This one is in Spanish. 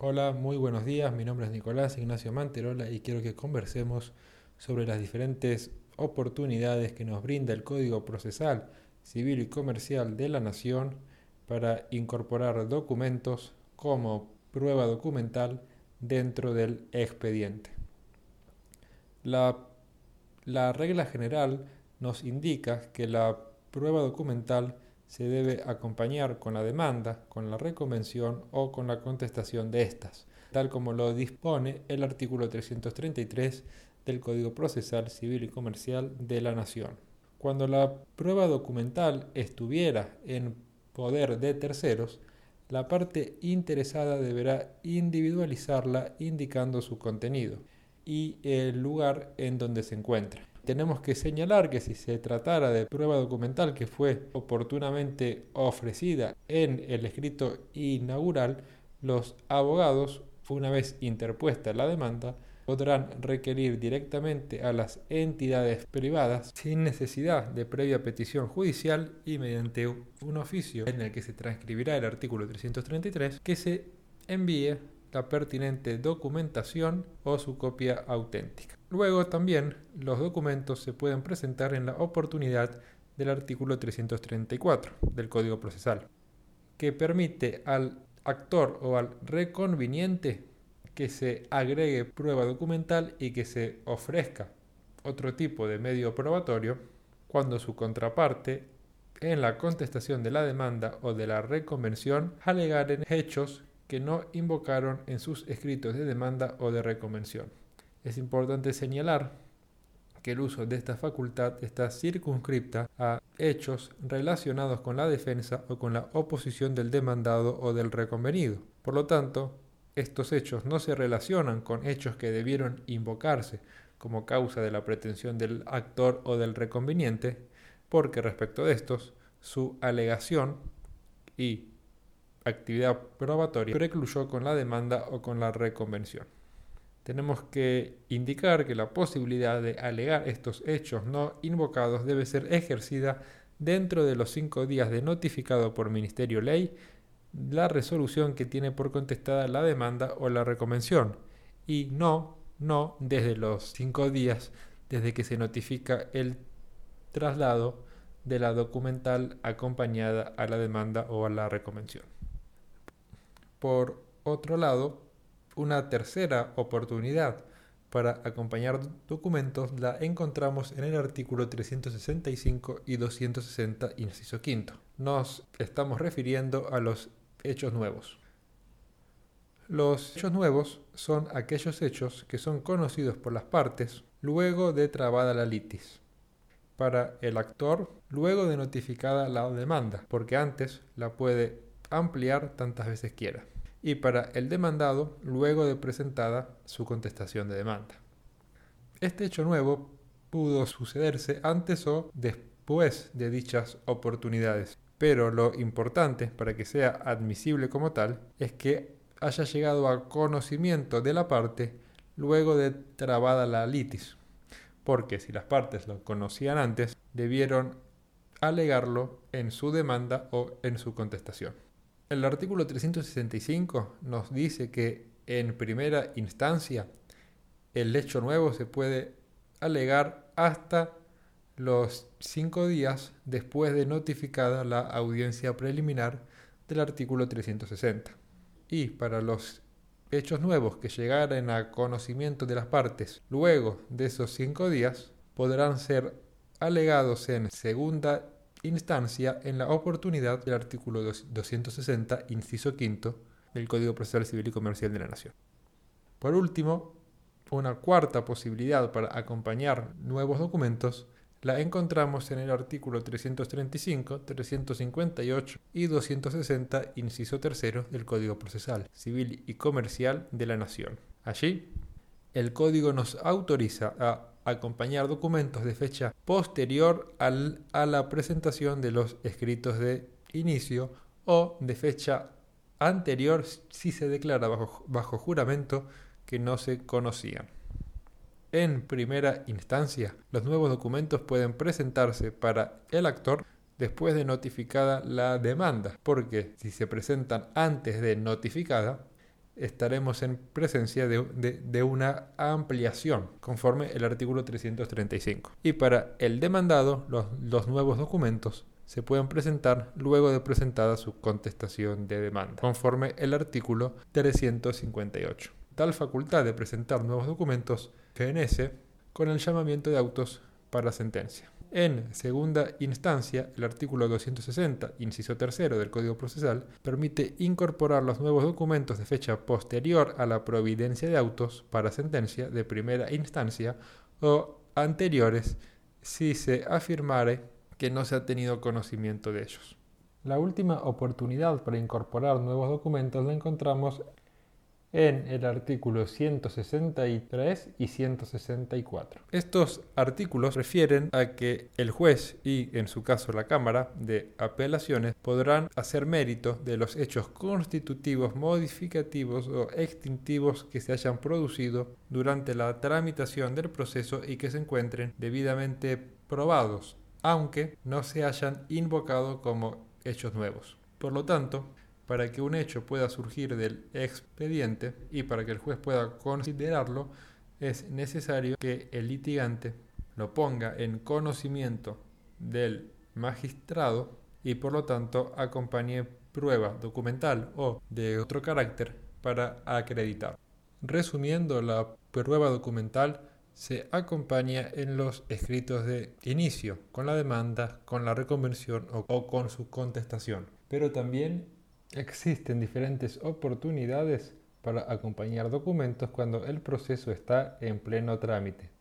Hola, muy buenos días. Mi nombre es Nicolás Ignacio Manterola y quiero que conversemos sobre las diferentes oportunidades que nos brinda el Código Procesal Civil y Comercial de la Nación para incorporar documentos como prueba documental dentro del expediente. La, la regla general nos indica que la prueba documental se debe acompañar con la demanda, con la reconvención o con la contestación de estas, tal como lo dispone el artículo 333 del Código Procesal Civil y Comercial de la Nación. Cuando la prueba documental estuviera en poder de terceros, la parte interesada deberá individualizarla indicando su contenido y el lugar en donde se encuentra. Tenemos que señalar que si se tratara de prueba documental que fue oportunamente ofrecida en el escrito inaugural, los abogados, una vez interpuesta la demanda, podrán requerir directamente a las entidades privadas sin necesidad de previa petición judicial y mediante un oficio en el que se transcribirá el artículo 333 que se envíe la pertinente documentación o su copia auténtica. Luego también los documentos se pueden presentar en la oportunidad del artículo 334 del Código Procesal, que permite al actor o al reconveniente que se agregue prueba documental y que se ofrezca otro tipo de medio probatorio cuando su contraparte en la contestación de la demanda o de la reconvención alegaren hechos que no invocaron en sus escritos de demanda o de reconvención. Es importante señalar que el uso de esta facultad está circunscripta a hechos relacionados con la defensa o con la oposición del demandado o del reconvenido. Por lo tanto, estos hechos no se relacionan con hechos que debieron invocarse como causa de la pretensión del actor o del reconveniente, porque respecto de estos, su alegación y actividad probatoria precluyó con la demanda o con la reconvención tenemos que indicar que la posibilidad de alegar estos hechos no invocados debe ser ejercida dentro de los cinco días de notificado por Ministerio Ley la resolución que tiene por contestada la demanda o la reconvención y no, no desde los cinco días desde que se notifica el traslado de la documental acompañada a la demanda o a la reconvención. Por otro lado, una tercera oportunidad para acompañar documentos la encontramos en el artículo 365 y 260, inciso quinto. Nos estamos refiriendo a los hechos nuevos. Los hechos nuevos son aquellos hechos que son conocidos por las partes luego de trabada la litis. Para el actor, luego de notificada la demanda, porque antes la puede ampliar tantas veces quiera y para el demandado luego de presentada su contestación de demanda. Este hecho nuevo pudo sucederse antes o después de dichas oportunidades, pero lo importante para que sea admisible como tal es que haya llegado a conocimiento de la parte luego de trabada la litis, porque si las partes lo conocían antes, debieron alegarlo en su demanda o en su contestación. El artículo 365 nos dice que en primera instancia el hecho nuevo se puede alegar hasta los cinco días después de notificada la audiencia preliminar del artículo 360. Y para los hechos nuevos que llegaren a conocimiento de las partes luego de esos cinco días, podrán ser alegados en segunda instancia en la oportunidad del artículo 260, inciso quinto del Código Procesal Civil y Comercial de la Nación. Por último, una cuarta posibilidad para acompañar nuevos documentos la encontramos en el artículo 335, 358 y 260, inciso tercero del Código Procesal Civil y Comercial de la Nación. Allí, el código nos autoriza a acompañar documentos de fecha posterior al, a la presentación de los escritos de inicio o de fecha anterior si se declara bajo, bajo juramento que no se conocían. En primera instancia, los nuevos documentos pueden presentarse para el actor después de notificada la demanda, porque si se presentan antes de notificada, estaremos en presencia de, una ampliación conforme el artículo 335. Y para el demandado, los, nuevos documentos se pueden presentar luego de presentada su contestación de demanda, conforme el artículo 358. Tal facultad de presentar nuevos documentos fenece con el llamamiento de autos para sentencia. En segunda instancia, el artículo 260, inciso tercero del Código Procesal, permite incorporar los nuevos documentos de fecha posterior a la providencia de autos para sentencia de primera instancia o anteriores si se afirmare que no se ha tenido conocimiento de ellos. La última oportunidad para incorporar nuevos documentos la encontramos en el artículo 163 y 164. Estos artículos refieren a que el juez y, en su caso, la Cámara de Apelaciones podrán hacer mérito de los hechos constitutivos, modificativos o extintivos que se hayan producido durante la tramitación del proceso y que se encuentren debidamente probados, aunque no se hayan invocado como hechos nuevos. Por lo tanto, para que un hecho pueda surgir del expediente y para que el juez pueda considerarlo, es necesario que el litigante lo ponga en conocimiento del magistrado y por lo tanto acompañe prueba documental o de otro carácter para acreditar. Resumiendo, la prueba documental se acompaña en los escritos de inicio, con la demanda, con la reconvención o, o con su contestación, pero también Existen diferentes oportunidades para acompañar documentos cuando el proceso está en pleno trámite.